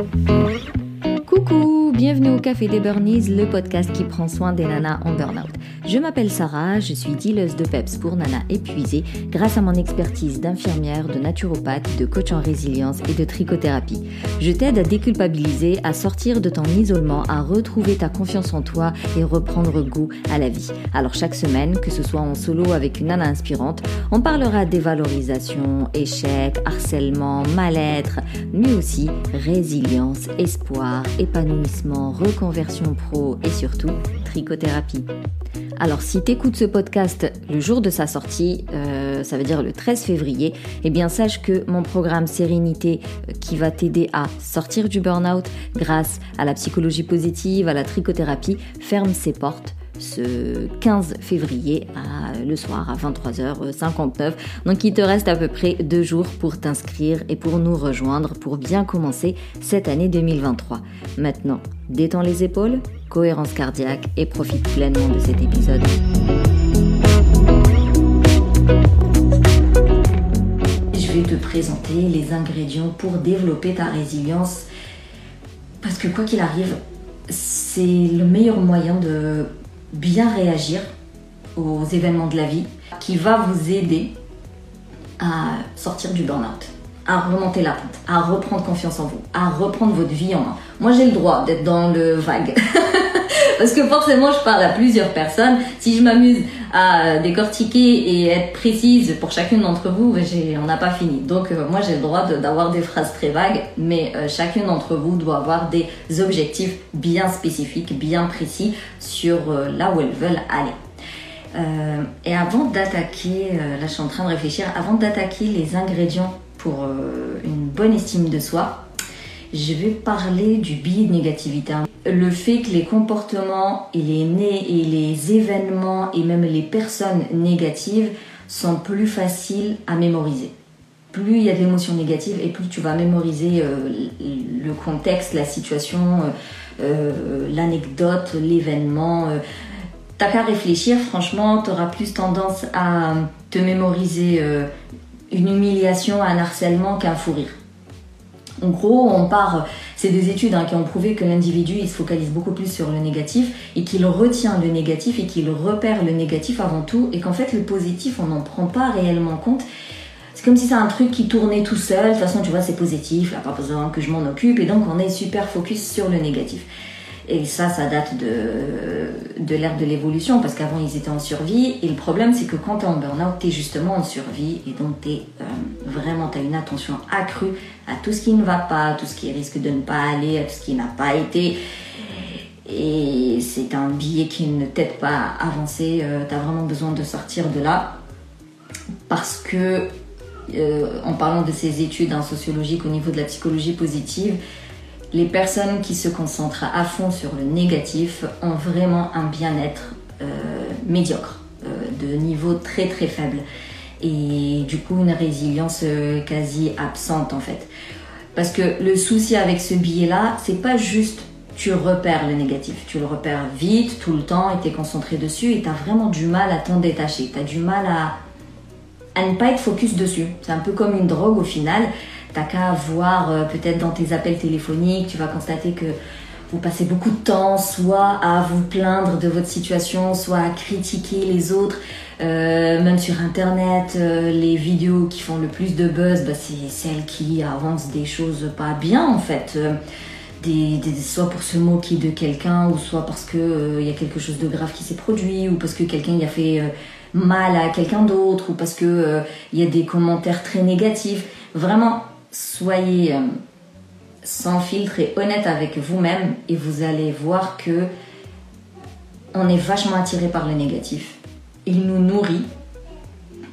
Thank you. Bienvenue au Café des Burnies, le podcast qui prend soin des nanas en burn-out. Je m'appelle Sarah, je suis dealeuse de PEPS pour nanas épuisées grâce à mon expertise d'infirmière, de naturopathe, de coach en résilience et de trichothérapie. Je t'aide à déculpabiliser, à sortir de ton isolement, à retrouver ta confiance en toi et reprendre goût à la vie. Alors chaque semaine, que ce soit en solo avec une nana inspirante, on parlera dévalorisation, échec, harcèlement, mal-être, mais aussi résilience, espoir, épanouissement, reconversion pro et surtout trichothérapie. Alors si t'écoutes ce podcast le jour de sa sortie, euh, ça veut dire le 13 février, eh bien sache que mon programme Sérénité euh, qui va t'aider à sortir du burn-out grâce à la psychologie positive, à la trichothérapie, ferme ses portes ce 15 février le soir à 23h59. Donc il te reste à peu près deux jours pour t'inscrire et pour nous rejoindre pour bien commencer cette année 2023. Maintenant, détends les épaules, cohérence cardiaque et profite pleinement de cet épisode. Je vais te présenter les ingrédients pour développer ta résilience parce que quoi qu'il arrive, c'est le meilleur moyen de bien réagir aux événements de la vie qui va vous aider à sortir du burn-out, à remonter la pente, à reprendre confiance en vous, à reprendre votre vie en main. Moi, j'ai le droit d'être dans le vague. Parce que forcément, je parle à plusieurs personnes. Si je m'amuse à décortiquer et être précise pour chacune d'entre vous, ben, on n'a pas fini. Donc, euh, moi, j'ai le droit d'avoir des phrases très vagues, mais euh, chacune d'entre vous doit avoir des objectifs bien spécifiques, bien précis sur euh, là où elles veulent aller. et avant d'attaquer, là je suis en train de réfléchir, avant d'attaquer les ingrédients pour une bonne estime de soi, je vais parler du biais de négativité. Le fait que les comportements et les, et les événements et même les personnes négatives sont plus faciles à mémoriser. Plus il y a de l'émotion négative et plus tu vas mémoriser euh, le contexte, la situation, euh, euh, l'anecdote, l'événement. T'as qu'à réfléchir, franchement, tu auras plus tendance à te mémoriser une humiliation, un harcèlement qu'un fou rire. En gros, on part, c'est des études hein, qui ont prouvé que l'individu il se focalise beaucoup plus sur le négatif et qu'il retient le négatif et qu'il repère le négatif avant tout et qu'en fait le positif on n'en prend pas réellement compte. C'est comme si c'est un truc qui tournait tout seul, de toute façon tu vois c'est positif, il n'y a pas besoin que je m'en occupe et donc on est super focus sur le négatif. Et ça, ça date de, de l'ère de l'évolution, parce qu'avant ils étaient en survie. Et le problème, c'est que quand tu es en burn-out, tu es justement en survie. Et donc, tu euh, vraiment, tu as une attention accrue à tout ce qui ne va pas, à tout ce qui risque de ne pas aller, à tout ce qui n'a pas été. Et c'est un billet qui ne t'aide pas à avancer. Euh, tu as vraiment besoin de sortir de là. Parce que, euh, en parlant de ces études hein, sociologiques au niveau de la psychologie positive, les personnes qui se concentrent à fond sur le négatif ont vraiment un bien-être euh, médiocre, euh, de niveau très très faible. Et du coup, une résilience euh, quasi absente en fait. Parce que le souci avec ce billet-là, c'est pas juste tu repères le négatif, tu le repères vite, tout le temps, et tu es concentré dessus, et tu as vraiment du mal à t'en détacher, tu as du mal à, à ne pas être focus dessus. C'est un peu comme une drogue au final T'as qu'à voir euh, peut-être dans tes appels téléphoniques, tu vas constater que vous passez beaucoup de temps soit à vous plaindre de votre situation, soit à critiquer les autres. Euh, même sur internet, euh, les vidéos qui font le plus de buzz, bah, c'est celles qui avancent des choses pas bien en fait. Des, soit pour se moquer de quelqu'un, ou soit parce qu'il il y a quelque chose de grave qui s'est produit, ou parce que quelqu'un y a fait mal à quelqu'un d'autre, ou parce qu'il il y a des commentaires très négatifs. Vraiment, soyez euh, sans filtre et honnête avec vous-même et vous allez voir que on est vachement attiré par le négatif. Il nous nourrit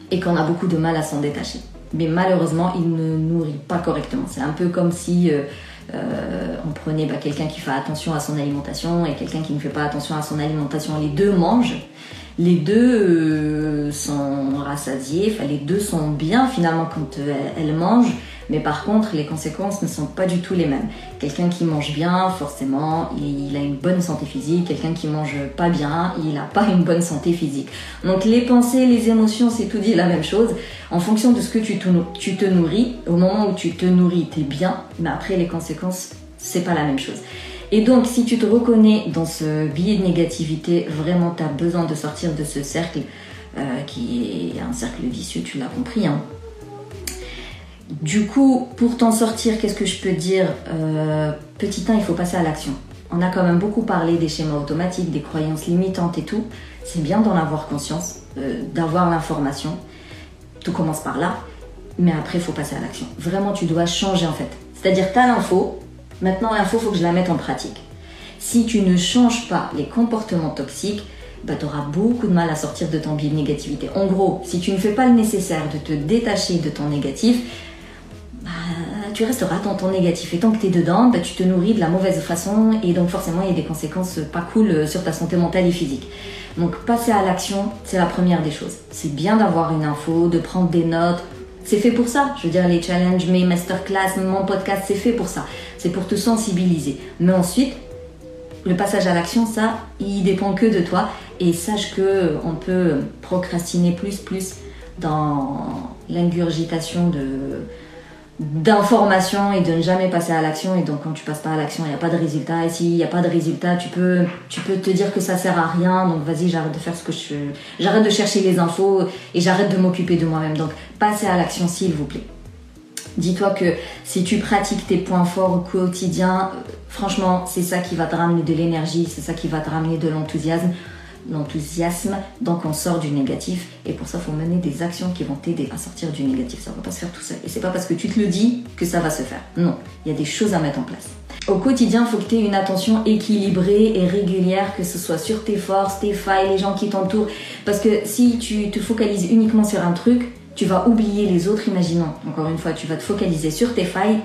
et qu'on a beaucoup de mal à s'en détacher. Mais malheureusement, il ne nourrit pas correctement. C'est un peu comme si euh, euh, on prenait bah, quelqu'un qui fait attention à son alimentation et quelqu'un qui ne fait pas attention à son alimentation. Les deux mangent, les deux sont rassasiés, les deux sont bien finalement quand elles mangent mais par contre, les conséquences ne sont pas du tout les mêmes. Quelqu'un qui mange bien, forcément, il a une bonne santé physique. Quelqu'un qui mange pas bien, il n'a pas une bonne santé physique. Donc les pensées, les émotions, c'est tout dit la même chose. En fonction de ce que tu te, nourris, au moment où tu te nourris, tu es bien, mais après les conséquences C'est pas la même chose. Et donc, si tu te reconnais dans ce billet de négativité, vraiment, tu as besoin de sortir de ce cercle euh, qui est un cercle vicieux, tu l'as compris. Hein. Du coup, pour t'en sortir, qu'est-ce que je peux dire euh, Petit 1, il faut passer à l'action. On a quand même beaucoup parlé des schémas automatiques, des croyances limitantes et tout. C'est bien d'en avoir conscience, euh, d'avoir l'information. Tout commence par là, mais après, il faut passer à l'action. Vraiment, tu dois changer en fait. C'est-à-dire, tu as l'info, Maintenant, l'info, faut que je la mette en pratique. Si tu ne changes pas les comportements toxiques, bah, tu auras beaucoup de mal à sortir de ton biais de négativité. En gros, si tu ne fais pas le nécessaire de te détacher de ton négatif, bah, tu resteras dans ton négatif. Et tant que tu es dedans, bah, tu te nourris de la mauvaise façon et donc forcément, il y a des conséquences pas cool euh, sur ta santé mentale et physique. Donc, passer à l'action, c'est la première des choses. C'est bien d'avoir une info, de prendre des notes, c'est fait pour ça. Je veux dire, les challenges, mes masterclass, mon podcast, c'est fait pour ça. C'est pour te sensibiliser. Mais ensuite, le passage à l'action, ça, il dépend que de toi. Et sache que on peut procrastiner plus, plus dans l'ingurgitation de d'informations et de ne jamais passer à l'action. Et donc quand tu passes pas à l'action il n'y a pas de résultat. Et s'il n'y a pas de résultat tu peux te dire que ça sert à rien. Donc vas-y j'arrête de faire ce que je j'arrête de chercher les infos et j'arrête de m'occuper de moi-même. Donc passez à l'action s'il vous plaît. Dis-toi que si tu pratiques tes points forts au quotidien franchement c'est ça qui va te ramener de l'énergie c'est ça qui va te ramener de l'enthousiasme l'enthousiasme, donc on sort du négatif. Et pour ça, il faut mener des actions qui vont t'aider à sortir du négatif. Ça ne va pas se faire tout seul. Et c'est pas parce que tu te le dis que ça va se faire. Non, il y a des choses à mettre en place. Au quotidien, il faut que tu aies une attention équilibrée et régulière, que ce soit sur tes forces, tes failles, les gens qui t'entourent. Parce que si tu te focalises uniquement sur un truc, tu vas oublier les autres. Imaginons, encore une fois, tu vas te focaliser sur tes failles,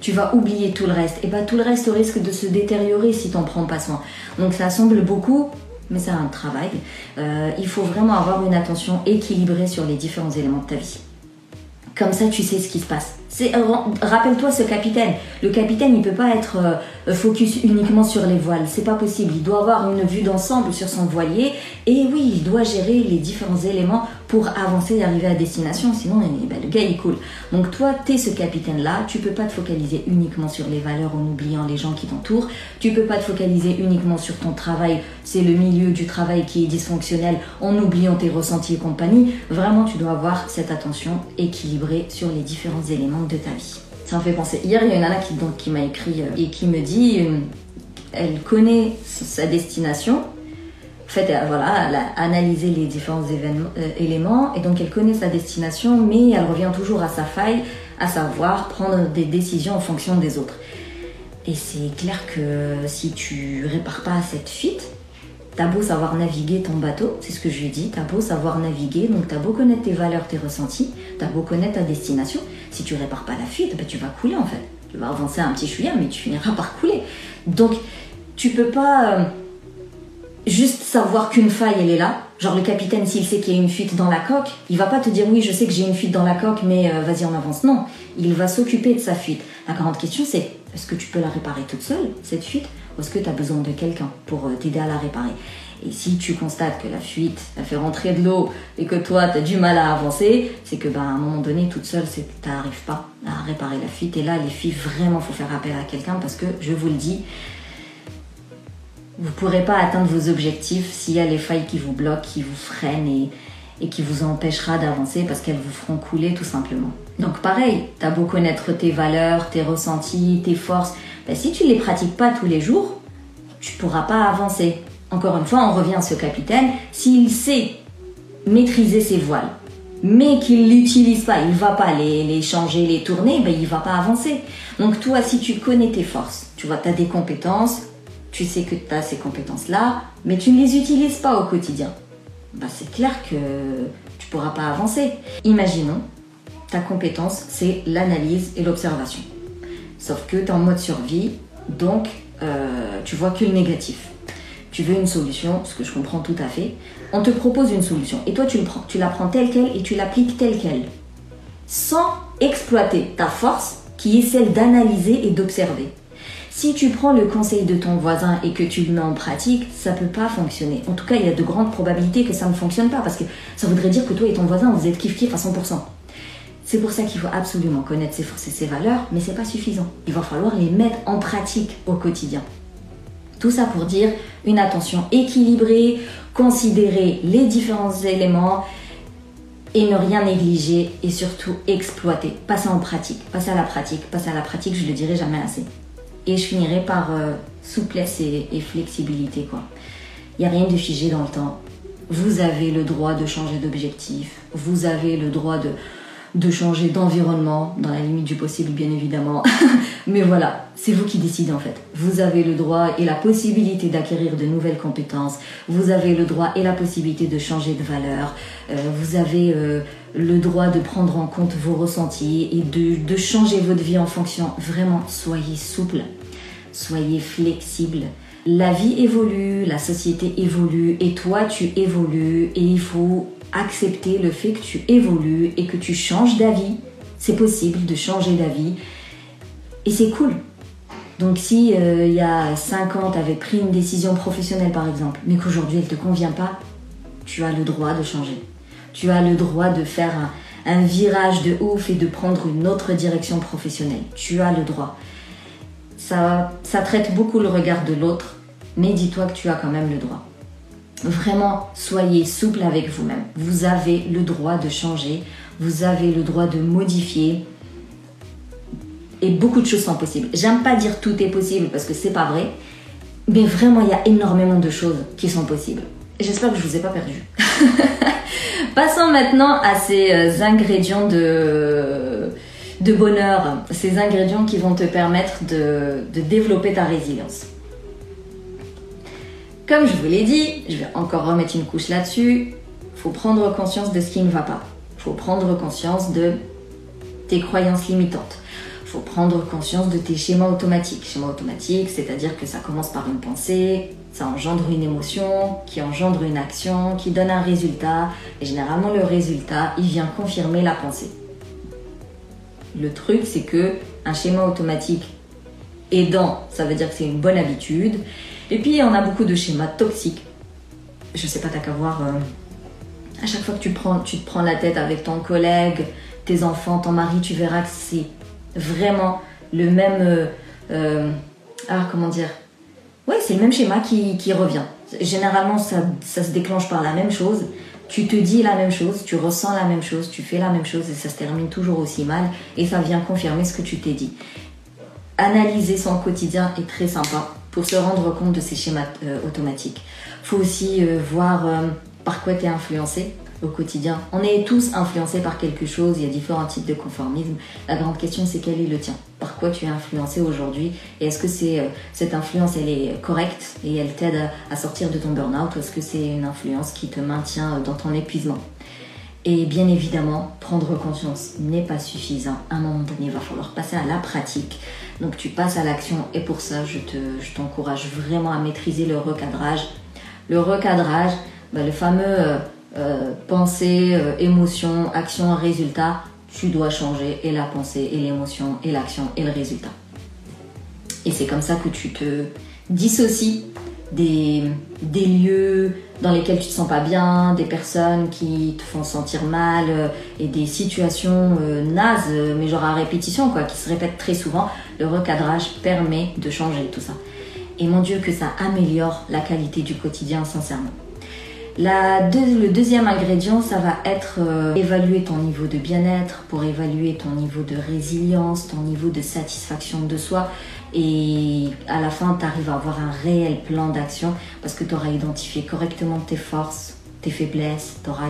tu vas oublier tout le reste. Et bien tout le reste risque de se détériorer si tu n'en prends pas soin. Donc ça semble beaucoup, mais c'est un travail. Euh, il faut vraiment avoir une attention équilibrée sur les différents éléments de ta vie. Comme ça, tu sais ce qui se passe. Euh, rappelle-toi ce capitaine. Le capitaine, il peut pas être euh, focus uniquement sur les voiles. C'est pas possible. Il doit avoir une vue d'ensemble sur son voilier. Et oui, il doit gérer les différents éléments pour avancer et arriver à destination. Sinon, ben, le gars, il coule. Donc toi, tu es ce capitaine-là. Tu peux pas te focaliser uniquement sur les valeurs en oubliant les gens qui t'entourent. Tu peux pas te focaliser uniquement sur ton travail. C'est le milieu du travail qui est dysfonctionnel en oubliant tes ressentis et compagnie. Vraiment, tu dois avoir cette attention équilibrée sur les différents éléments de ta vie. Ça me fait penser. Hier, il y a une nana qui, m'a écrit euh, et qui me dit euh, elle connaît sa destination. En fait, elle, voilà, a analysé les différents euh, éléments et donc elle connaît sa destination, mais elle revient toujours à sa faille, à savoir prendre des décisions en fonction des autres. Et c'est clair que si tu répares pas cette fuite, T'as beau savoir naviguer ton bateau, c'est ce que je lui dit, t'as beau savoir naviguer, donc t'as beau connaître tes valeurs, tes ressentis, t'as beau connaître ta destination, si tu répares pas la fuite, ben tu vas couler en fait. Tu vas avancer un petit chouïa, mais tu finiras par couler. Donc tu peux pas euh, juste savoir qu'une faille elle est là. Genre le capitaine s'il sait qu'il y a une fuite dans la coque, il va pas te dire oui je sais que j'ai une fuite dans la coque mais euh, vas-y on avance. Non, il va s'occuper de sa fuite. La grande question c'est est-ce que tu peux la réparer toute seule cette fuite? Est-ce que tu as besoin de quelqu'un pour euh, t'aider à la réparer Et si tu constates que la fuite a fait rentrer de l'eau et que toi, tu as du mal à avancer, c'est que ben, à un moment donné, toute seule, tu n'arrives pas à réparer la fuite. Et là, les filles, vraiment, faut faire appel à quelqu'un parce que, je vous le dis, vous ne pourrez pas atteindre vos objectifs s'il y a les failles qui vous bloquent, qui vous freinent et, et qui vous empêchera d'avancer parce qu'elles vous feront couler tout simplement. Donc pareil, tu as beau connaître tes valeurs, tes ressentis, tes forces, ben, si tu ne les pratiques pas tous les jours, tu pourras pas avancer. Encore une fois, on revient à ce capitaine, s'il sait maîtriser ses voiles, mais qu'il l'utilise pas, il va pas les, les, changer, les tourner, ben il va pas avancer. Donc toi, si tu connais tes forces, tu vois, tu as des compétences, tu sais que tu as ces compétences-là, mais tu ne les utilises pas au quotidien, ben c'est clair que tu pourras pas avancer. Imaginons, ta compétence, c'est l'analyse et l'observation. Sauf que tu es en mode survie, donc euh, tu vois que le négatif. Tu veux une solution, ce que je comprends tout à fait. On te propose une solution et toi tu, tu la prends telle qu'elle et tu l'appliques telle qu'elle. Sans exploiter ta force qui est celle d'analyser et d'observer. Si tu prends le conseil de ton voisin et que tu le mets en pratique, ça peut pas fonctionner. En tout cas, il y a de grandes probabilités que ça ne fonctionne pas parce que ça voudrait dire que toi et ton voisin, vous êtes kiff-kiff à 100%. C'est pour ça qu'il faut absolument connaître ses forces et ses valeurs, mais c'est pas suffisant. Il va falloir les mettre en pratique au quotidien. Tout ça pour dire une attention équilibrée, considérer les différents éléments et ne rien négliger et surtout exploiter. Passer en pratique, passer à la pratique, passer à la pratique, je le dirai jamais assez. Et je finirai par euh, souplesse et, flexibilité. Il n'y a rien de figé dans le temps. Vous avez le droit de changer d'objectif. Vous avez le droit de, de changer d'environnement, dans la limite du possible bien évidemment. Mais voilà, c'est vous qui décidez en fait. Vous avez le droit et la possibilité d'acquérir de nouvelles compétences. Vous avez le droit et la possibilité de changer de valeur. Euh, vous avez euh, le droit de prendre en compte vos ressentis et de, changer votre vie en fonction. Vraiment, soyez souple, soyez flexible. La vie évolue, la société évolue et toi tu évolues et il faut accepter le fait que tu évolues et que tu changes d'avis. C'est possible de changer d'avis et c'est cool. Donc si euh, il y a 5 ans tu avais pris une décision professionnelle par exemple, mais qu'aujourd'hui elle te convient pas, tu as le droit de changer. Tu as le droit de faire un, virage de ouf et de prendre une autre direction professionnelle. Tu as le droit. Ça, traite beaucoup le regard de l'autre, mais dis-toi que tu as quand même le droit. Vraiment, soyez souple avec vous-même. Vous avez le droit de changer, vous avez le droit de modifier. Et beaucoup de choses sont possibles. J'aime pas dire tout est possible parce que c'est pas vrai, mais vraiment, il y a énormément de choses qui sont possibles. J'espère que je vous ai pas perdu. Passons maintenant à ces euh, ingrédients de, bonheur, ces ingrédients qui vont te permettre de, développer ta résilience. Comme je vous l'ai dit, je vais encore remettre une couche là-dessus. Faut prendre conscience de ce qui ne va pas. Faut prendre conscience de tes croyances limitantes. Faut prendre conscience de tes schémas automatiques. Schémas automatiques, c'est-à-dire que ça commence par une pensée, ça engendre une émotion, qui engendre une action, qui donne un résultat. Et généralement, le résultat, il vient confirmer la pensée. Le truc, c'est que un schéma automatique aidant, ça veut dire que c'est une bonne habitude. Et puis, on a beaucoup de schémas toxiques. Je sais pas, t'as qu'à voir. euh, à chaque fois que tu, prends, tu te prends la tête avec ton collègue, tes enfants, ton mari, tu verras que c'est vraiment le même. euh, euh, ah, comment dire Ouais, c'est le même schéma qui, revient. Généralement, ça, ça se déclenche par la même chose. Tu te dis la même chose, tu ressens la même chose, tu fais la même chose et ça se termine toujours aussi mal et ça vient confirmer ce que tu t'es dit. Analyser son quotidien est très sympa pour se rendre compte de ces schémas euh, automatiques. Faut aussi euh, voir euh, par quoi tu es influencé au quotidien. On est tous influencés par quelque chose, il y a différents types de conformisme. La grande question c'est quel est le tien? Par quoi tu es influencé aujourd'hui? Et est-ce que c'est euh, cette influence elle est correcte et elle t'aide à, sortir de ton burn-out ou est-ce que c'est une influence qui te maintient dans ton épuisement? Et bien évidemment, prendre conscience n'est pas suffisant. À un moment donné, il va falloir passer à la pratique. Donc tu passes à l'action et pour ça, je te, je t'encourage vraiment à maîtriser le recadrage. Le recadrage, bah, le fameux euh, pensée, euh, émotion, action, résultat, tu dois changer et la pensée et l'émotion et l'action et le résultat. Et c'est comme ça que tu te dissocies des, lieux dans lesquels tu te sens pas bien, des personnes qui te font sentir mal euh, et des situations euh, nazes, mais genre à répétition, quoi, qui se répètent très souvent. Le recadrage permet de changer tout ça. Et mon Dieu, que ça améliore la qualité du quotidien, sincèrement. Le deuxième ingrédient, ça va être euh, évaluer ton niveau de bien-être, pour évaluer ton niveau de résilience, ton niveau de satisfaction de soi. Et à la fin, tu arrives à avoir un réel plan d'action parce que tu auras identifié correctement tes forces, tes faiblesses, tu auras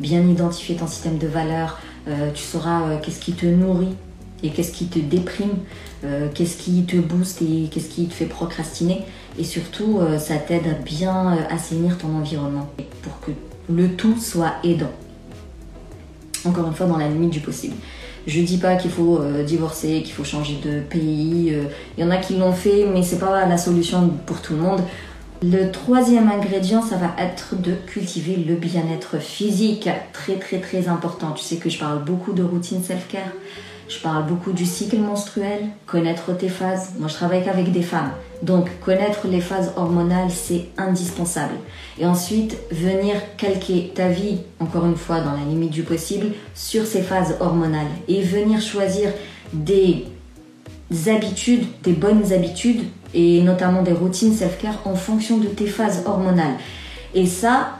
bien identifié ton système de valeurs, euh, tu sauras euh, qu'est-ce qui te nourrit et qu'est-ce qui te déprime, euh, qu'est-ce qui te booste et qu'est-ce qui te fait procrastiner. Et surtout, euh, ça t'aide à bien euh, assainir ton environnement pour que le tout soit aidant. Encore une fois, dans la limite du possible. Je dis pas qu'il faut divorcer, qu'il faut changer de pays. Il y en a qui l'ont fait, mais c'est pas la solution pour tout le monde. Le troisième ingrédient, ça va être de cultiver le bien-être physique. Très très très important. Tu sais que je parle beaucoup de routine self-care. Je parle beaucoup du cycle menstruel, connaître tes phases. Moi, je travaille qu'avec des femmes. Donc, connaître les phases hormonales, c'est indispensable. Et ensuite, venir calquer ta vie, encore une fois, dans la limite du possible, sur ces phases hormonales. Et venir choisir des habitudes, des bonnes habitudes, et notamment des routines self-care en fonction de tes phases hormonales. Et ça,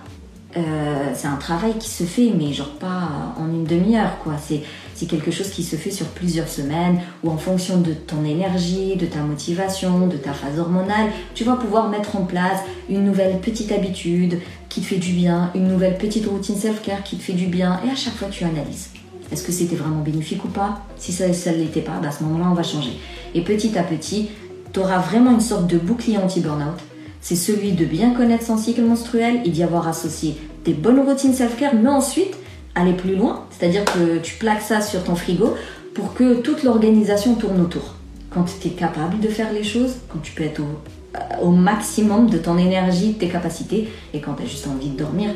euh, c'est un travail qui se fait, mais genre pas en une demi-heure, quoi. C'est, quelque chose qui se fait sur plusieurs semaines, ou en fonction de ton énergie, de ta motivation, de ta phase hormonale, tu vas pouvoir mettre en place une nouvelle petite habitude qui te fait du bien, une nouvelle petite routine self-care qui te fait du bien, et à chaque fois tu analyses. Est-ce que c'était vraiment bénéfique ou pas? Si ça ne l'était pas, bah, à ce moment-là, on va changer. Et petit à petit, tu auras vraiment une sorte de bouclier anti-burnout c'est celui de bien connaître son cycle menstruel et d'y avoir associé des bonnes routines self-care, mais ensuite aller plus loin, c'est-à-dire que tu plaques ça sur ton frigo pour que toute l'organisation tourne autour. Quand tu es capable de faire les choses, quand tu peux être au, au maximum de ton énergie, de tes capacités, et quand tu as juste envie de dormir,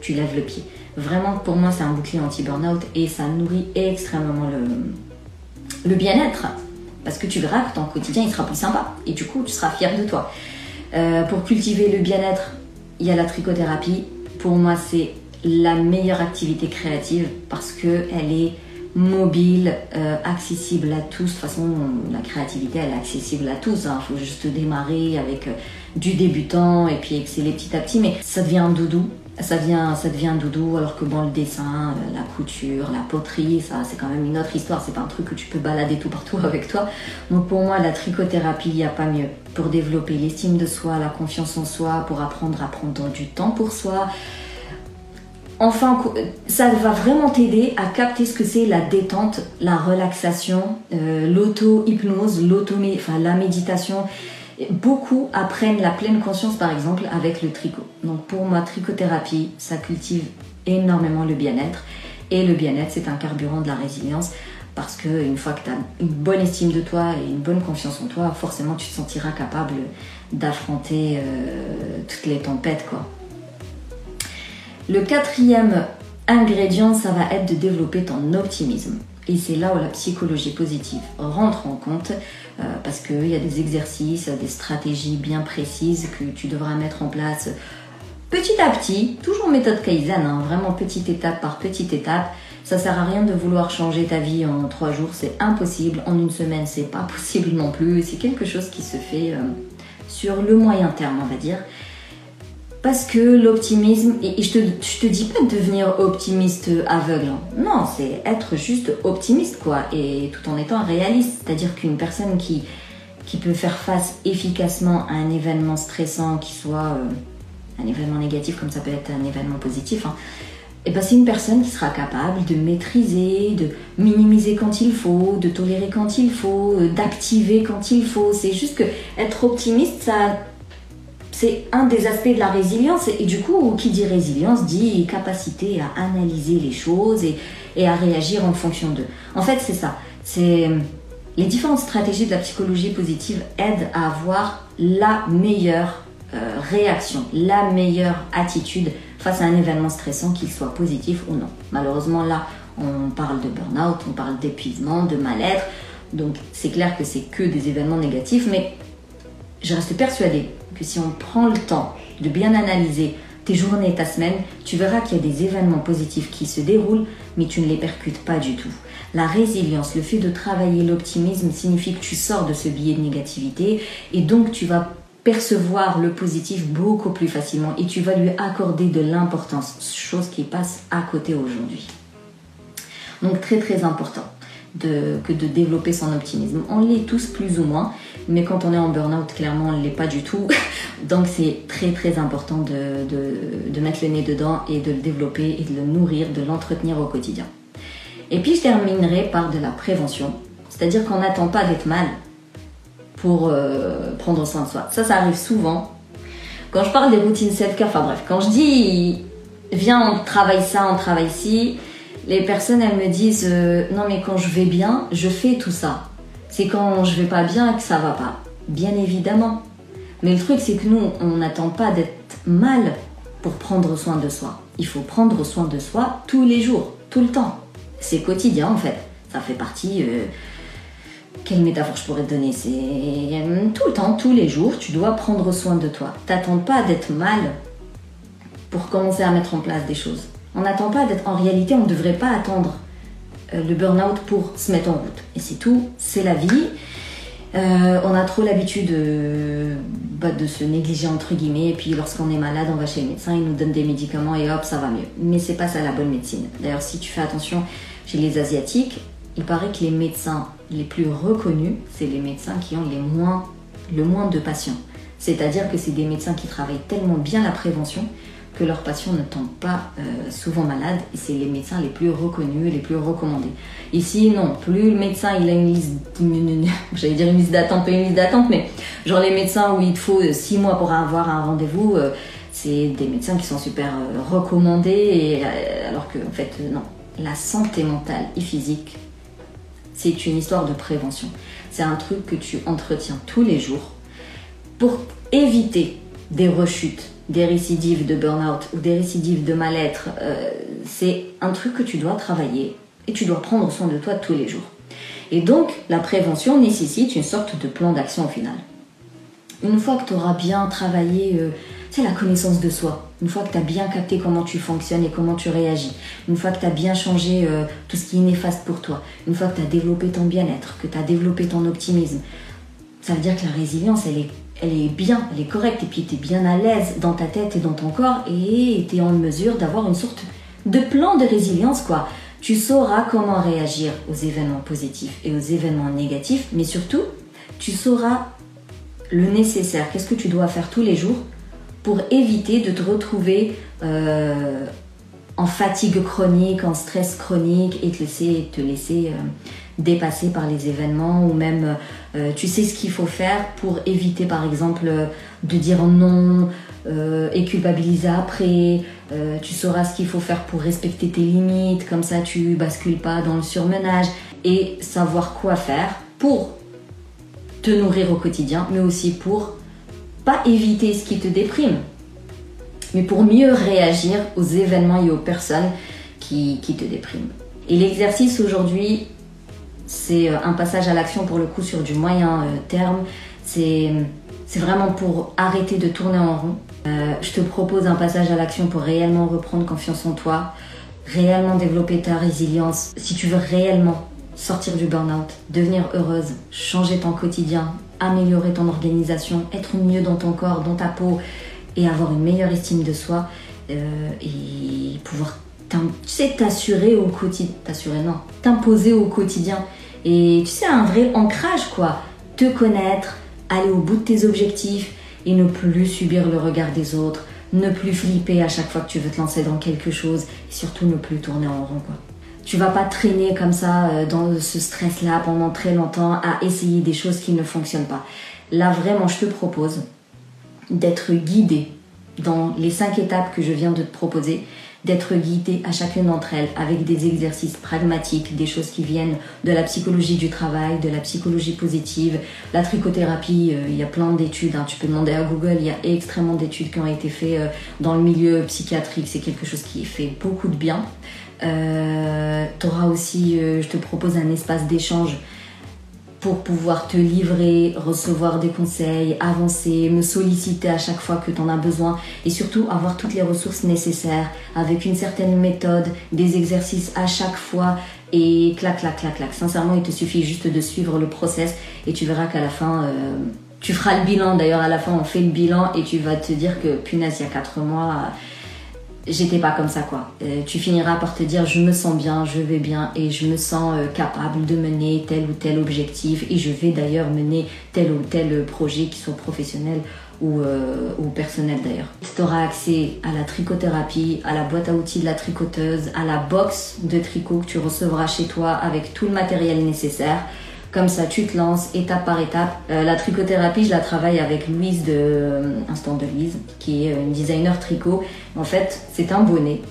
tu lèves le pied. Vraiment, pour moi, c'est un bouclier anti-burnout et ça nourrit extrêmement le, le bien-être. Parce que tu verras que ton quotidien, il sera plus sympa. Et du coup, tu seras fier de toi. Euh, pour cultiver le bien-être, il y a la trichothérapie. Pour moi, c'est la meilleure activité créative parce qu'elle est mobile, euh, accessible à tous. De toute façon, la créativité, elle est accessible à tous. Il hein. faut juste démarrer avec euh, du débutant et puis exceller petit à petit. Mais ça devient un doudou ça devient, ça devient doudou, alors que bon, le dessin, euh, la couture, la poterie, ça, c'est quand même une autre histoire. C'est pas un truc que tu peux balader tout partout avec toi. Donc pour moi, la trichothérapie, il n'y a pas mieux pour développer l'estime de soi, la confiance en soi, pour apprendre à prendre du temps pour soi. Enfin, ça va vraiment t'aider à capter ce que c'est la détente, la relaxation, euh, l'auto-hypnose, l'auto, enfin la méditation Beaucoup apprennent la pleine conscience, par exemple, avec le tricot. Donc pour moi, trichothérapie, ça cultive énormément le bien-être. Et le bien-être, c'est un carburant de la résilience. Parce qu'une fois que tu as une bonne estime de toi et une bonne confiance en toi, forcément, tu te sentiras capable d'affronter euh, toutes les tempêtes. Quoi. Le quatrième ingrédient, ça va être de développer ton optimisme. Et c'est là où la psychologie positive rentre en compte euh, parce qu'il y a des exercices, des stratégies bien précises que tu devras mettre en place petit à petit, toujours méthode Kaizen, hein, vraiment petite étape par petite étape. Ça sert à rien de vouloir changer ta vie en trois jours, c'est impossible. En une semaine, c'est pas possible non plus. C'est quelque chose qui se fait euh, sur le moyen terme, on va dire. Parce que l'optimisme, et, je, te, te dis pas de devenir optimiste aveugle, hein. non, c'est être juste optimiste quoi, et tout en étant réaliste. C'est-à-dire qu'une personne qui, qui peut faire face efficacement à un événement stressant, qui soit euh, un événement négatif comme ça peut être un événement positif, hein, et eh ben c'est une personne qui sera capable de maîtriser, de minimiser quand il faut, de tolérer quand il faut, euh, d'activer quand il faut. C'est juste que être optimiste, ça c'est un des aspects de la résilience. Et, du coup, qui dit résilience dit capacité à analyser les choses et, à réagir en fonction d'eux. En fait, c'est ça. Les différentes stratégies de la psychologie positive aident à avoir la meilleure euh, réaction, la meilleure attitude face à un événement stressant, qu'il soit positif ou non. Malheureusement, là, on parle de burn-out, on parle d'épuisement, de mal-être. Donc, c'est clair que c'est que des événements négatifs, mais je reste persuadée que si on prend le temps de bien analyser tes journées, ta semaine, tu verras qu'il y a des événements positifs qui se déroulent, mais tu ne les percutes pas du tout. La résilience, le fait de travailler l'optimisme signifie que tu sors de ce biais de négativité et donc tu vas percevoir le positif beaucoup plus facilement et tu vas lui accorder de l'importance, chose qui passe à côté aujourd'hui. Donc très très important que de développer son optimisme. On l'est tous plus ou moins, mais quand on est en burn-out, clairement, on ne l'est pas du tout. Donc c'est très très important de, mettre le nez dedans et de le développer et de le nourrir, de l'entretenir au quotidien. Et puis je terminerai par de la prévention, c'est-à-dire qu'on n'attend pas d'être mal pour euh, prendre soin de soi. Ça, ça arrive souvent. Quand je parle des routines self-care, enfin bref, quand je dis viens, on travaille ça, on travaille ci, les personnes, elles me disent euh, non mais quand je vais bien, je fais tout ça. C'est quand je vais pas bien que ça va pas. Bien évidemment. Mais le truc, c'est que nous, on n'attend pas d'être mal pour prendre soin de soi. Il faut prendre soin de soi tous les jours, tout le temps. C'est quotidien en fait. Ça fait partie. euh, quelle métaphore je pourrais te donner? C'est euh, tout le temps, tous les jours, tu dois prendre soin de toi. T'attends pas d'être mal pour commencer à mettre en place des choses. On n'attend pas d'être. En réalité, on ne devrait pas attendre le burn-out pour se mettre en route. Et c'est tout, c'est la vie. Euh, on a trop l'habitude euh, bah, de se négliger entre guillemets et puis lorsqu'on est malade on va chez le médecin il nous donne des médicaments et hop ça va mieux mais c'est pas ça la bonne médecine d'ailleurs si tu fais attention chez les asiatiques il paraît que les médecins les plus reconnus c'est les médecins qui ont les moins, le moins de patients c'est à dire que c'est des médecins qui travaillent tellement bien la prévention que leurs patients ne tombent pas euh, souvent malades et c'est les médecins les plus reconnus les plus recommandés. Ici, non, plus le médecin il a une liste, j'allais dire une liste d'attente, pas une liste d'attente, mais genre les médecins où il faut 6 mois pour avoir un rendez-vous, euh, c'est des médecins qui sont super euh, recommandés alors que en fait non, la santé mentale et physique c'est une histoire de prévention. C'est un truc que tu entretiens tous les jours pour éviter des rechutes, des récidives de burn-out ou des récidives de mal-être. Euh, c'est un truc que tu dois travailler et tu dois prendre soin de toi tous les jours. Et donc, la prévention nécessite une sorte de plan d'action au final. Une fois que tu auras bien travaillé, euh, c'est la connaissance de soi. Une fois que tu as bien capté comment tu fonctionnes et comment tu réagis. Une fois que tu as bien changé euh, tout ce qui est néfaste pour toi. Une fois que tu as développé ton bien-être, que tu as développé ton optimisme. Ça veut dire que la résilience, elle est, elle est bien, elle est correcte. Et puis tu es bien à l'aise dans ta tête et dans ton corps. Et tu es en mesure d'avoir une sorte de plan de résilience, quoi. Tu sauras comment réagir aux événements positifs et aux événements négatifs. Mais surtout, tu sauras le nécessaire, qu'est-ce que tu dois faire tous les jours pour éviter de te retrouver euh, en fatigue chronique, en stress chronique et te laisser, te laisser euh, dépasser par les événements ou même euh, tu sais ce qu'il faut faire pour éviter par exemple de dire non euh, et culpabiliser après. Tu sauras ce qu'il faut faire pour respecter tes limites, comme ça tu bascules pas dans le surmenage et savoir quoi faire pour te nourrir au quotidien, mais aussi pour pas éviter ce qui te déprime, mais pour mieux réagir aux événements et aux personnes qui, qui te dépriment. Et l'exercice aujourd'hui, c'est euh, un passage à l'action pour le coup sur du moyen euh, terme. C'est vraiment pour arrêter de tourner en rond. Euh, je te propose un passage à l'action pour réellement reprendre confiance en toi, réellement développer ta résilience. Si tu veux réellement sortir du burn-out, devenir heureuse, changer ton quotidien, améliorer ton organisation, être mieux dans ton corps, dans ta peau et avoir une meilleure estime de soi euh, et pouvoir tu sais, t'assurer au quotidien, t'assurer non, t'imposer au quotidien et tu sais un vrai ancrage quoi, te connaître, aller au bout de tes objectifs et ne plus subir le regard des autres, ne plus flipper à chaque fois que tu veux te lancer dans quelque chose et surtout ne plus tourner en rond quoi. Tu vas pas traîner comme ça euh, dans ce stress-là pendant très longtemps à essayer des choses qui ne fonctionnent pas. Là vraiment, je te propose d'être guidé dans les cinq étapes que je viens de te proposer, d'être guidé à chacune d'entre elles avec des exercices pragmatiques, des choses qui viennent de la psychologie du travail, de la psychologie positive, la trichothérapie, euh, il y a plein d'études, hein, tu peux demander à Google, il y a extrêmement d'études qui ont été faites euh, dans le milieu psychiatrique, c'est quelque chose qui fait beaucoup de bien. Euh, tu auras aussi, euh, je te propose un espace d'échange pour pouvoir te livrer, recevoir des conseils, avancer, me solliciter à chaque fois que tu en as besoin et surtout avoir toutes les ressources nécessaires avec une certaine méthode, des exercices à chaque fois et clac, clac, clac, clac. Sincèrement, il te suffit juste de suivre le process et tu verras qu'à la fin, euh, tu feras le bilan. D'ailleurs, à la fin, on fait le bilan et tu vas te dire que punaise, il y a 4 mois, j'étais pas comme ça quoi. Euh, tu finiras par te dire je me sens bien, je vais bien et je me sens euh, capable de mener tel ou tel objectif et je vais d'ailleurs mener tel ou tel projet qui soit professionnel ou, euh, ou personnel d'ailleurs. Tu auras accès à la trichothérapie, à la boîte à outils de la tricoteuse, à la box de tricot que tu recevras chez toi avec tout le matériel nécessaire. Comme ça, tu te lances étape par étape. Euh, la trichothérapie, je la travaille avec Louise de euh, Instant de Louise, qui est une designer tricot. En fait, c'est un bonnet,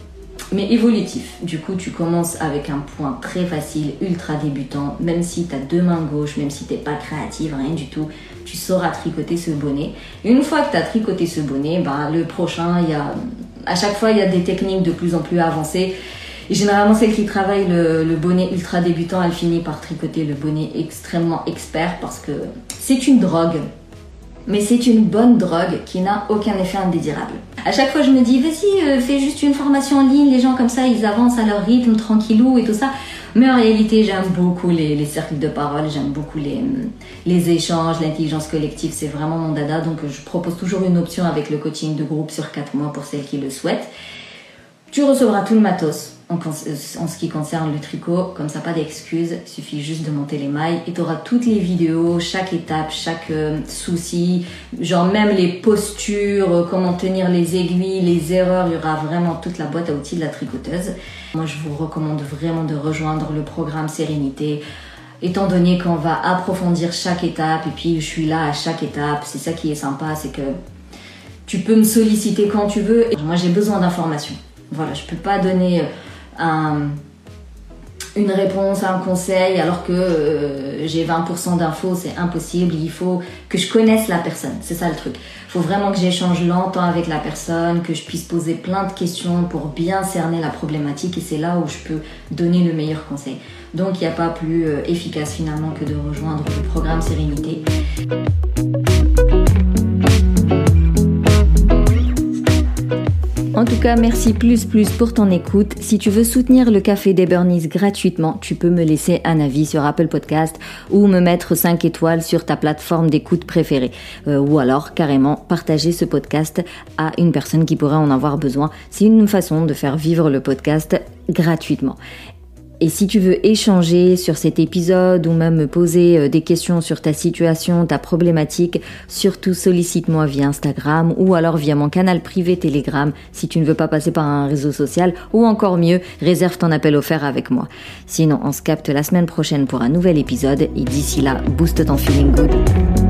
mais évolutif. Du coup, tu commences avec un point très facile, ultra débutant. Même si tu as deux mains gauches, même si t'es pas créative, rien du tout, tu sauras tricoter ce bonnet. Et une fois que tu as tricoté ce bonnet, ben, le prochain, il y a, à chaque fois, il y a des techniques de plus en plus avancées. Et généralement, celle qui travaille le, bonnet ultra débutant, elle finit par tricoter le bonnet extrêmement expert parce que c'est une drogue mais c'est une bonne drogue qui n'a aucun effet indésirable. À chaque fois, je me dis, vas-y, euh, fais juste une formation en ligne, les gens comme ça, ils avancent à leur rythme, tranquillou et tout ça. Mais en réalité, j'aime beaucoup les, cercles de parole, j'aime beaucoup les, les échanges, l'intelligence collective, c'est vraiment mon dada. Donc, je propose toujours une option avec le coaching de groupe sur 4 mois pour celles qui le souhaitent. Tu recevras tout le matos en, ce qui concerne le tricot, comme ça pas d'excuses, il suffit juste de monter les mailles et tu auras toutes les vidéos, chaque étape, chaque euh, souci, genre même les postures, euh, comment tenir les aiguilles, les erreurs, il y aura vraiment toute la boîte à outils de la tricoteuse. Moi je vous recommande vraiment de rejoindre le programme Sérénité étant donné qu'on va approfondir chaque étape et puis je suis là à chaque étape, c'est ça qui est sympa, c'est que tu peux me solliciter quand tu veux. Et moi j'ai besoin d'informations. Voilà, je peux pas donner une réponse, un conseil, alors que euh, j'ai 20% d'infos, c'est impossible. Il faut que je connaisse la personne. C'est ça le truc. Il faut vraiment que j'échange longtemps avec la personne, que je puisse poser plein de questions pour bien cerner la problématique. Et c'est là où je peux donner le meilleur conseil. Donc il n'y a pas plus euh, efficace finalement que de rejoindre le programme Sérénité. En tout cas, merci plus plus pour ton écoute. Si tu veux soutenir le Café des Burnies gratuitement, tu peux me laisser un avis sur Apple Podcast ou me mettre 5 étoiles sur ta plateforme d'écoute préférée. Euh, ou alors, carrément, partager ce podcast à une personne qui pourrait en avoir besoin. C'est une façon de faire vivre le podcast gratuitement. Et si tu veux échanger sur cet épisode ou même me poser euh, des questions sur ta situation, ta problématique, surtout sollicite-moi via Instagram ou alors via mon canal privé Telegram si tu ne veux pas passer par un réseau social ou encore mieux, réserve ton appel offert avec moi. Sinon, on se capte la semaine prochaine pour un nouvel épisode et d'ici là, booste ton feeling good.